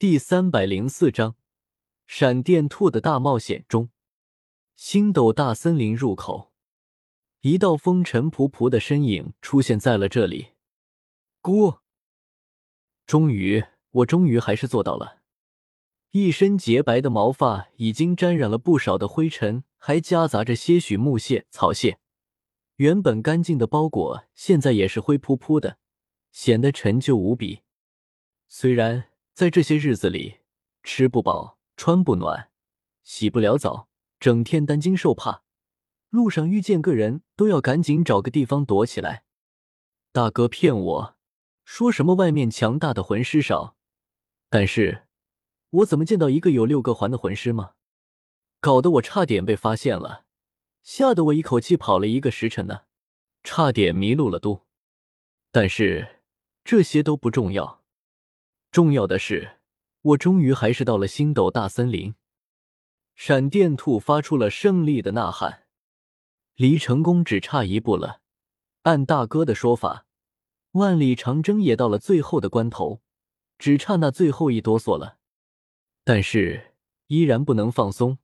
第三百零四章闪电兔的大冒险中，星斗大森林入口，一道风尘仆仆的身影出现在了这里。姑，终于，我终于还是做到了。一身洁白的毛发已经沾染了不少的灰尘，还夹杂着些许木屑、草屑。原本干净的包裹，现在也是灰扑扑的，显得陈旧无比。虽然。在这些日子里，吃不饱，穿不暖，洗不了澡，整天担惊受怕，路上遇见个人都要赶紧找个地方躲起来。大哥骗我说什么外面强大的魂师少，但是我怎么见到一个有六个环的魂师吗？搞得我差点被发现了，吓得我一口气跑了一个时辰呢，差点迷路了都。但是这些都不重要。重要的是，我终于还是到了星斗大森林。闪电兔发出了胜利的呐喊，离成功只差一步了。按大哥的说法，万里长征也到了最后的关头，只差那最后一哆嗦了。但是依然不能放松。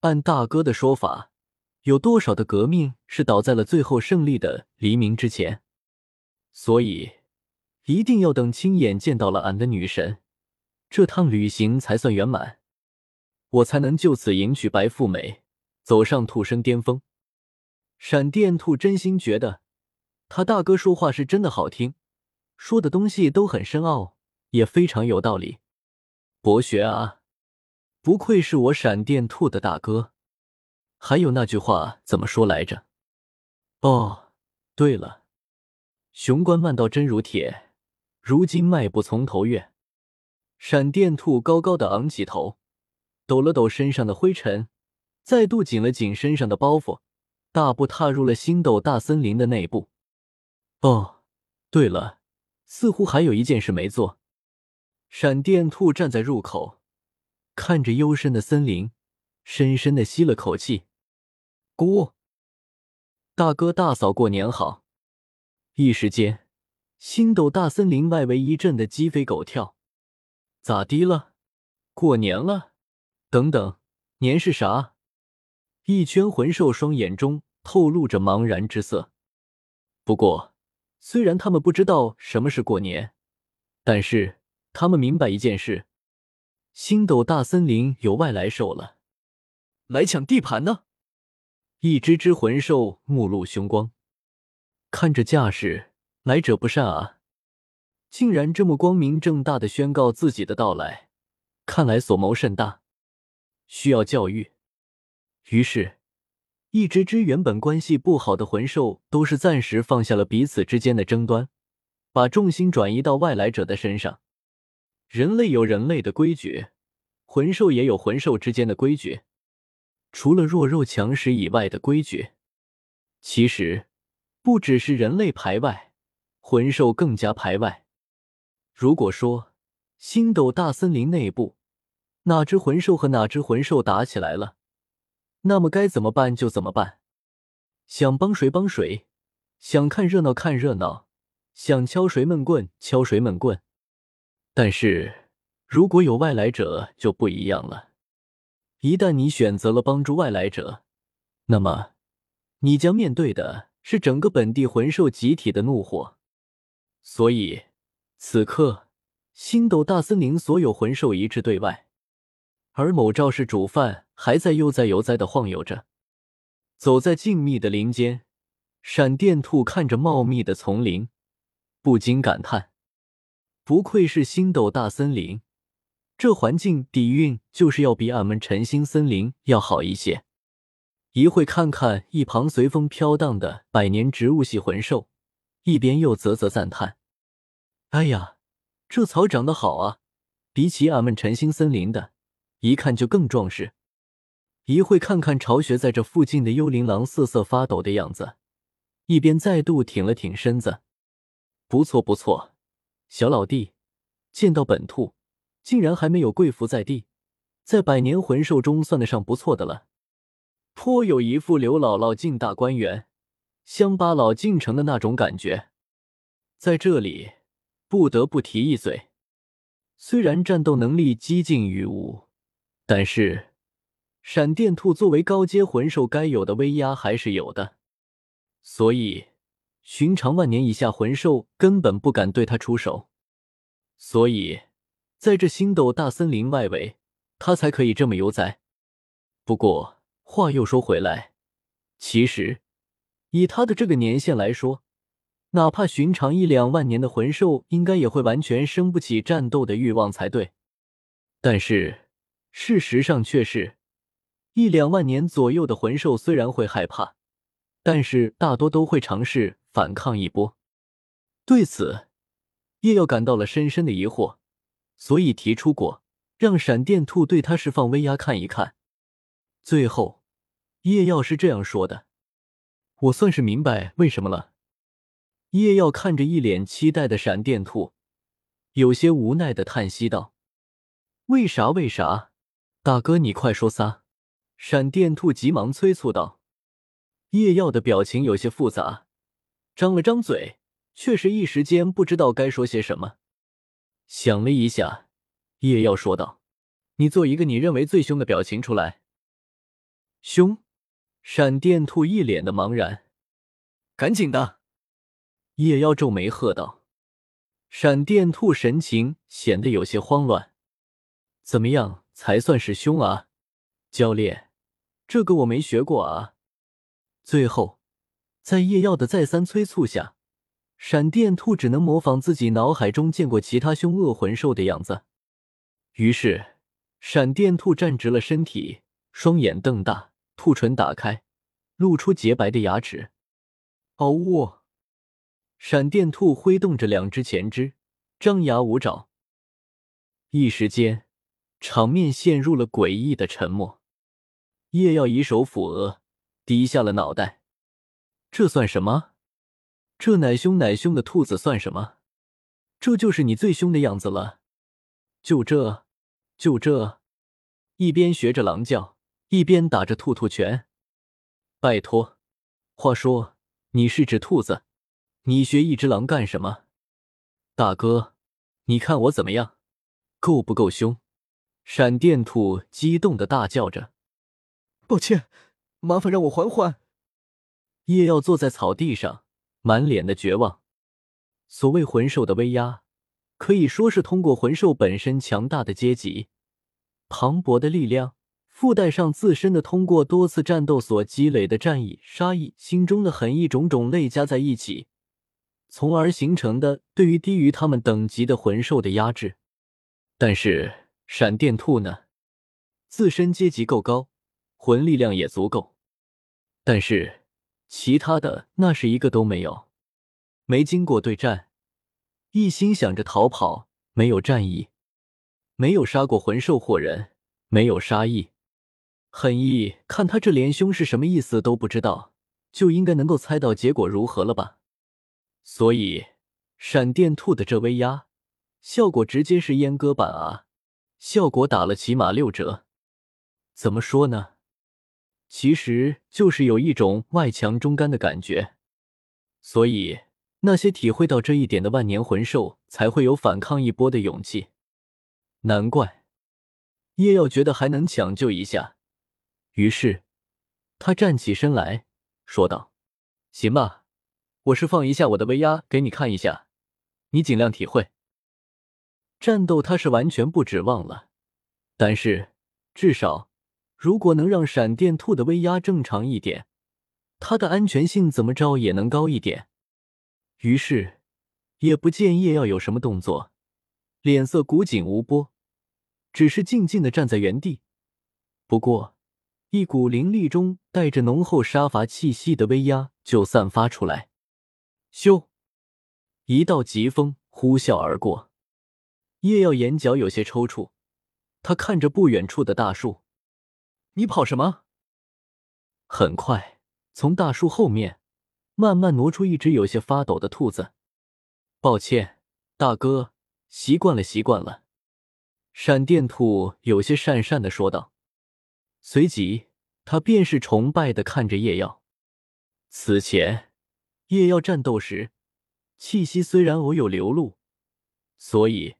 按大哥的说法，有多少的革命是倒在了最后胜利的黎明之前？所以。一定要等亲眼见到了俺的女神，这趟旅行才算圆满，我才能就此迎娶白富美，走上兔生巅峰。闪电兔真心觉得他大哥说话是真的好听，说的东西都很深奥，也非常有道理。博学啊，不愧是我闪电兔的大哥。还有那句话怎么说来着？哦，对了，雄关漫道真如铁。如今迈步从头越，闪电兔高高的昂起头，抖了抖身上的灰尘，再度紧了紧身上的包袱，大步踏入了星斗大森林的内部。哦，对了，似乎还有一件事没做。闪电兔站在入口，看着幽深的森林，深深的吸了口气。姑，大哥大嫂过年好。一时间。星斗大森林外围一阵的鸡飞狗跳，咋的了？过年了？等等，年是啥？一圈魂兽双眼中透露着茫然之色。不过，虽然他们不知道什么是过年，但是他们明白一件事：星斗大森林有外来兽了，来抢地盘呢。一只只魂兽目露凶光，看这架势。来者不善啊！竟然这么光明正大的宣告自己的到来，看来所谋甚大，需要教育。于是，一只只原本关系不好的魂兽都是暂时放下了彼此之间的争端，把重心转移到外来者的身上。人类有人类的规矩，魂兽也有魂兽之间的规矩，除了弱肉强食以外的规矩。其实，不只是人类排外。魂兽更加排外。如果说星斗大森林内部哪只魂兽和哪只魂兽打起来了，那么该怎么办就怎么办，想帮谁帮谁，想看热闹看热闹，想敲谁闷棍敲谁闷棍。但是如果有外来者就不一样了，一旦你选择了帮助外来者，那么你将面对的是整个本地魂兽集体的怒火。所以，此刻星斗大森林所有魂兽一致对外，而某赵氏主犯还在悠哉悠哉的晃悠着，走在静谧的林间。闪电兔看着茂密的丛林，不禁感叹：不愧是星斗大森林，这环境底蕴就是要比俺们晨星森林要好一些。一会看看一旁随风飘荡的百年植物系魂兽。一边又啧啧赞叹：“哎呀，这草长得好啊！比起俺们晨星森林的，一看就更壮实。”一会看看巢穴在这附近的幽灵狼瑟瑟发抖的样子，一边再度挺了挺身子：“不错不错，小老弟，见到本兔，竟然还没有跪伏在地，在百年魂兽中算得上不错的了。颇有一副刘姥姥进大观园。”乡巴佬进城的那种感觉，在这里不得不提一嘴。虽然战斗能力几近于无，但是闪电兔作为高阶魂兽该有的威压还是有的，所以寻常万年以下魂兽根本不敢对他出手。所以，在这星斗大森林外围，他才可以这么悠哉。不过话又说回来，其实以他的这个年限来说，哪怕寻常一两万年的魂兽，应该也会完全生不起战斗的欲望才对。但是事实上却是，一两万年左右的魂兽虽然会害怕，但是大多都会尝试反抗一波。对此，叶耀感到了深深的疑惑，所以提出过让闪电兔对他释放威压看一看。最后，叶耀是这样说的：“我算是明白为什么了。”叶耀看着一脸期待的闪电兔，有些无奈的叹息道：“为啥？为啥？大哥，你快说撒！”闪电兔急忙催促道。叶耀的表情有些复杂，张了张嘴，却是一时间不知道该说些什么。想了一下，叶耀说道：“你做一个你认为最凶的表情出来。”凶！闪电兔一脸的茫然。赶紧的！夜妖皱眉喝道：“闪电兔神情显得有些慌乱，怎么样才算是凶啊？教练，这个我没学过啊。”最后，在夜耀的再三催促下，闪电兔只能模仿自己脑海中见过其他凶恶魂兽的样子。于是，闪电兔站直了身体，双眼瞪大，兔唇打开，露出洁白的牙齿。嗷呜！闪电兔挥动着两只前肢，张牙舞爪。一时间，场面陷入了诡异的沉默。叶耀以手抚额，低下了脑袋。这算什么？这奶凶奶凶的兔子算什么？这就是你最凶的样子了？就这？就这？一边学着狼叫，一边打着兔兔拳。拜托，话说，你是只兔子？你学一只狼干什么，大哥？你看我怎么样，够不够凶？闪电兔激动的大叫着：“抱歉，麻烦让我缓缓。”叶耀坐在草地上，满脸的绝望。所谓魂兽的威压，可以说是通过魂兽本身强大的阶级、磅礴的力量，附带上自身的通过多次战斗所积累的战意、杀意、心中的狠意种种累加在一起。从而形成的对于低于他们等级的魂兽的压制，但是闪电兔呢，自身阶级够高，魂力量也足够，但是其他的那是一个都没有，没经过对战，一心想着逃跑，没有战意，没有杀过魂兽或人，没有杀意、狠意，看他这连凶是什么意思都不知道，就应该能够猜到结果如何了吧。所以，闪电兔的这威压效果直接是阉割版啊，效果打了起码六折。怎么说呢？其实就是有一种外强中干的感觉。所以，那些体会到这一点的万年魂兽才会有反抗一波的勇气。难怪叶耀觉得还能抢救一下，于是他站起身来说道：“行吧。”我释放一下我的威压给你看一下，你尽量体会。战斗他是完全不指望了，但是至少如果能让闪电兔的威压正常一点，他的安全性怎么着也能高一点。于是也不见叶耀有什么动作，脸色古井无波，只是静静的站在原地。不过一股灵力中带着浓厚杀伐气息的威压就散发出来。咻！一道疾风呼啸而过，叶耀眼角有些抽搐。他看着不远处的大树：“你跑什么？”很快，从大树后面慢慢挪出一只有些发抖的兔子。“抱歉，大哥，习惯了，习惯了。”闪电兔有些讪讪的说道。随即，他便是崇拜的看着叶耀。此前。夜耀战斗时，气息虽然偶有流露，所以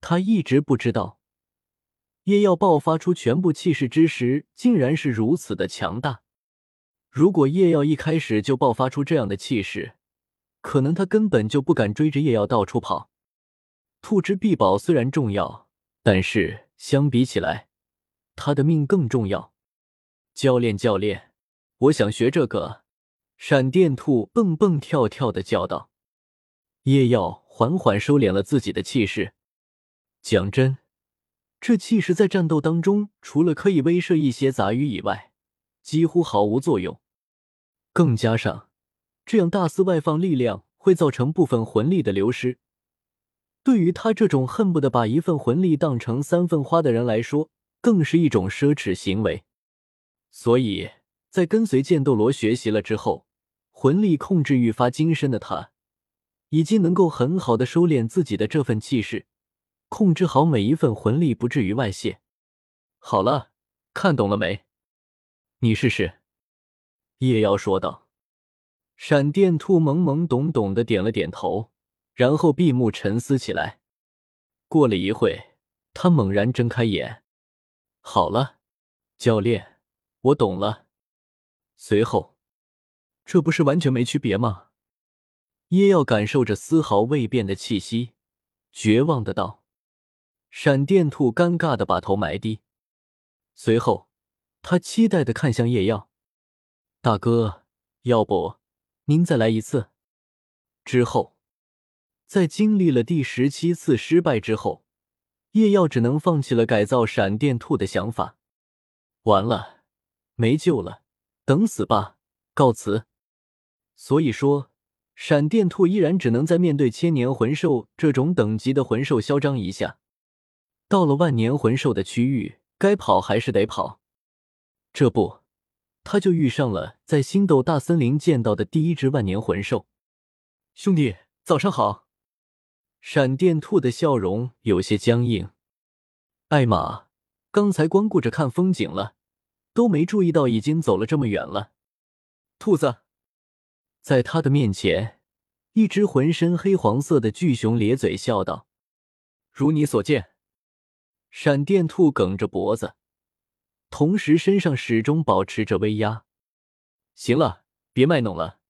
他一直不知道，叶耀爆发出全部气势之时，竟然是如此的强大。如果叶耀一开始就爆发出这样的气势，可能他根本就不敢追着叶耀到处跑。兔之臂宝虽然重要，但是相比起来，他的命更重要。教练，教练，我想学这个。闪电兔蹦蹦跳跳的叫道。叶耀缓缓收敛了自己的气势。讲真，这气势在战斗当中，除了可以威慑一些杂鱼以外，几乎毫无作用。更加上，这样大肆外放力量会造成部分魂力的流失。对于他这种恨不得把一份魂力当成三份花的人来说，更是一种奢侈行为。所以在跟随剑斗罗学习了之后，魂力控制愈发精深的他，已经能够很好的收敛自己的这份气势，控制好每一份魂力，不至于外泄。好了，看懂了没？你试试。叶瑶说道。闪电兔懵懵懂懂的点了点头，然后闭目沉思起来。过了一会，他猛然睁开眼。好了，教练，我懂了。随后，这不是完全没区别吗？叶耀感受着丝毫未变的气息，绝望的道。闪电兔尴尬的把头埋低，随后，他期待的看向叶耀。大哥，要不您再来一次？之后，在经历了第十七次失败之后，叶耀只能放弃了改造闪电兔的想法。完了，没救了，等死吧，告辞。所以说，闪电兔依然只能在面对千年魂兽这种等级的魂兽嚣张一下。到了万年魂兽的区域，该跑还是得跑。这不。他就遇上了在星斗大森林见到的第一只万年魂兽。兄弟，早上好。闪电兔的笑容有些僵硬。艾玛，刚才光顾着看风景了，都没注意到已经走了这么远了。兔子，在他的面前，一只浑身黑黄色的巨熊咧嘴笑道：“如你所见。”闪电兔梗着脖子。同时，身上始终保持着威压。行了，别卖弄了。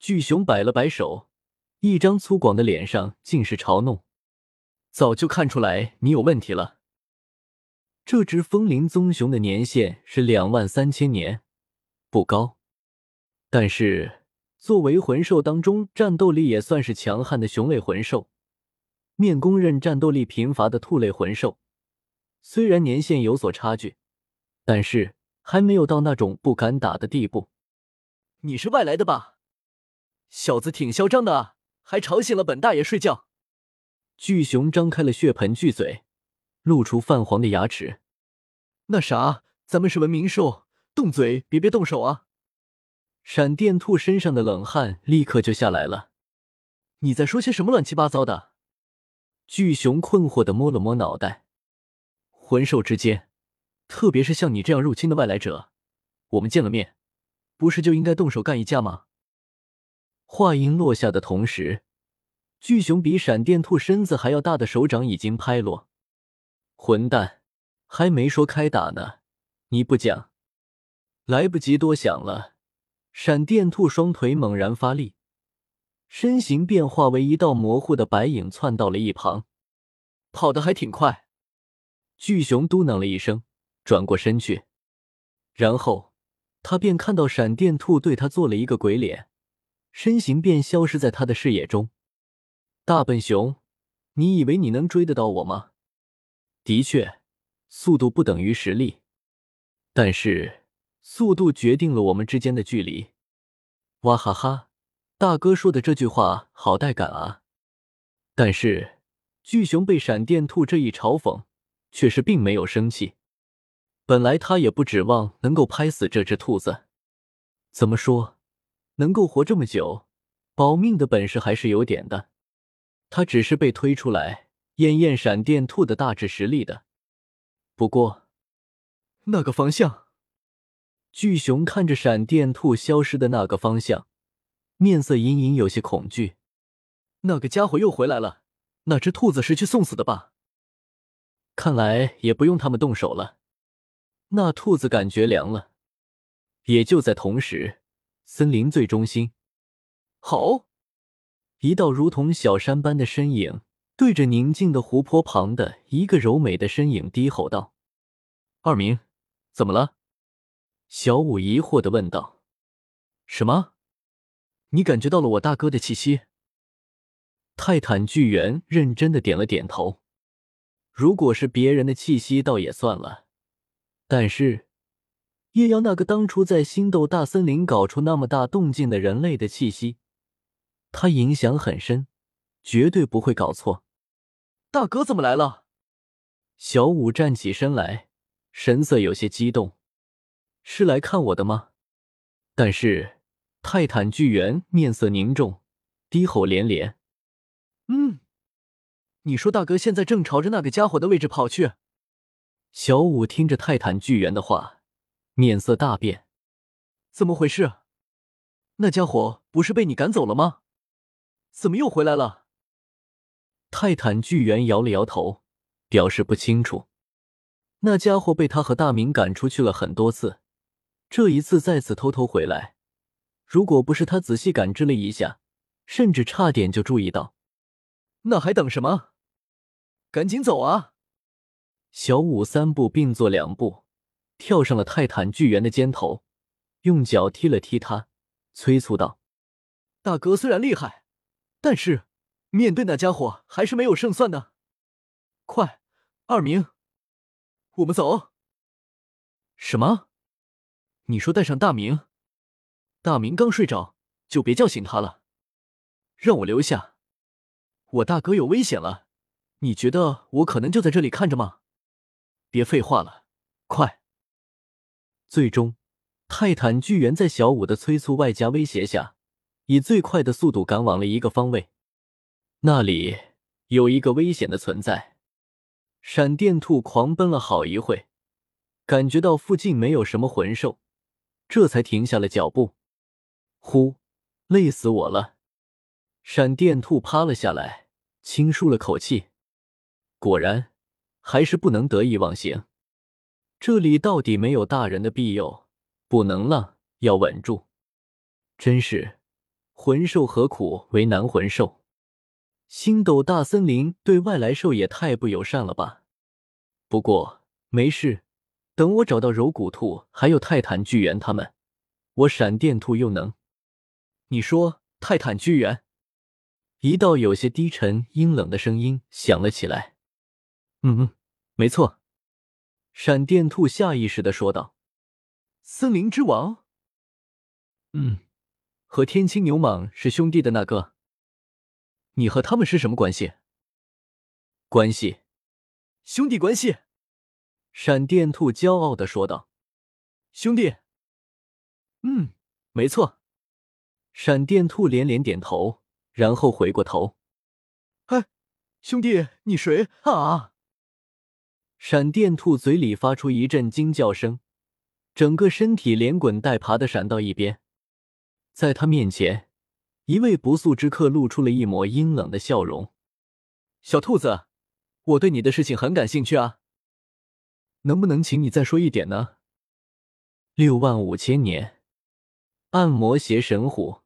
巨熊摆了摆手，一张粗犷的脸上尽是嘲弄。早就看出来你有问题了。这只风林棕熊的年限是两万三千年，不高，但是作为魂兽当中战斗力也算是强悍的熊类魂兽，面公认战斗力贫乏的兔类魂兽，虽然年限有所差距。但是还没有到那种不敢打的地步。你是外来的吧？小子挺嚣张的啊，还吵醒了本大爷睡觉。巨熊张开了血盆巨嘴，露出泛黄的牙齿。那啥，咱们是文明兽，动嘴别别动手啊！闪电兔身上的冷汗立刻就下来了。你在说些什么乱七八糟的？巨熊困惑的摸了摸脑袋。魂兽之间。特别是像你这样入侵的外来者，我们见了面，不是就应该动手干一架吗？话音落下的同时，巨熊比闪电兔身子还要大的手掌已经拍落。混蛋，还没说开打呢，你不讲，来不及多想了。闪电兔双腿猛然发力，身形变化为一道模糊的白影，窜到了一旁，跑得还挺快。巨熊嘟囔了一声。转过身去，然后他便看到闪电兔对他做了一个鬼脸，身形便消失在他的视野中。大笨熊，你以为你能追得到我吗？的确，速度不等于实力，但是速度决定了我们之间的距离。哇哈哈，大哥说的这句话好带感啊！但是巨熊被闪电兔这一嘲讽，却是并没有生气。本来他也不指望能够拍死这只兔子，怎么说，能够活这么久，保命的本事还是有点的。他只是被推出来验验闪电兔的大致实力的。不过，那个方向，巨熊看着闪电兔消失的那个方向，面色隐隐有些恐惧。那个家伙又回来了，那只兔子是去送死的吧？看来也不用他们动手了。那兔子感觉凉了。也就在同时，森林最中心，好，一道如同小山般的身影对着宁静的湖泊旁的一个柔美的身影低吼道：“二明，怎么了？”小五疑惑的问道：“什么？你感觉到了我大哥的气息？”泰坦巨猿认真的点了点头。如果是别人的气息，倒也算了，但是叶妖那个当初在星斗大森林搞出那么大动静的人类的气息，他影响很深，绝对不会搞错。大哥怎么来了？小五站起身来，神色有些激动，是来看我的吗？但是泰坦巨猿面色凝重，低吼连连。嗯。你说大哥现在正朝着那个家伙的位置跑去。小五听着泰坦巨猿的话，面色大变。怎么回事？那家伙不是被你赶走了吗？怎么又回来了？泰坦巨猿摇了摇头，表示不清楚。那家伙被他和大明赶出去了很多次，这一次再次偷偷回来，如果不是他仔细感知了一下，甚至差点就注意到，那还等什么？赶紧走啊！小五三步并作两步，跳上了泰坦巨猿的肩头，用脚踢了踢他，催促道：“大哥虽然厉害，但是面对那家伙还是没有胜算的。快，二明，我们走。”什么？你说带上大明？大明刚睡着，就别叫醒他了。让我留下，我大哥有危险了。你觉得我可能就在这里看着吗？别废话了，快！最终，泰坦巨猿在小五的催促外加威胁下，以最快的速度赶往了一个方位。那里有一个危险的存在。闪电兔狂奔了好一会，感觉到附近没有什么魂兽，这才停下了脚步。呼，累死我了！闪电兔趴了下来，轻舒了口气。果然，还是不能得意忘形。这里到底没有大人的庇佑，不能浪，要稳住。真是魂兽何苦为难魂兽？星斗大森林对外来兽也太不友善了吧？不过没事，等我找到柔骨兔还有泰坦巨猿他们，我闪电兔又能……你说泰坦巨猿？一道有些低沉阴冷的声音响了起来。嗯嗯，没错。闪电兔下意识的说道：“森林之王。”嗯，和天青牛蟒是兄弟的那个。你和他们是什么关系？关系，兄弟关系。闪电兔骄傲的说道：“兄弟。”嗯，没错。闪电兔连连点头，然后回过头：“哎，兄弟，你谁啊？”闪电兔嘴里发出一阵惊叫声，整个身体连滚带爬的闪到一边。在他面前，一位不速之客露出了一抹阴冷的笑容：“小兔子，我对你的事情很感兴趣啊，能不能请你再说一点呢？”六万五千年，暗魔邪神虎。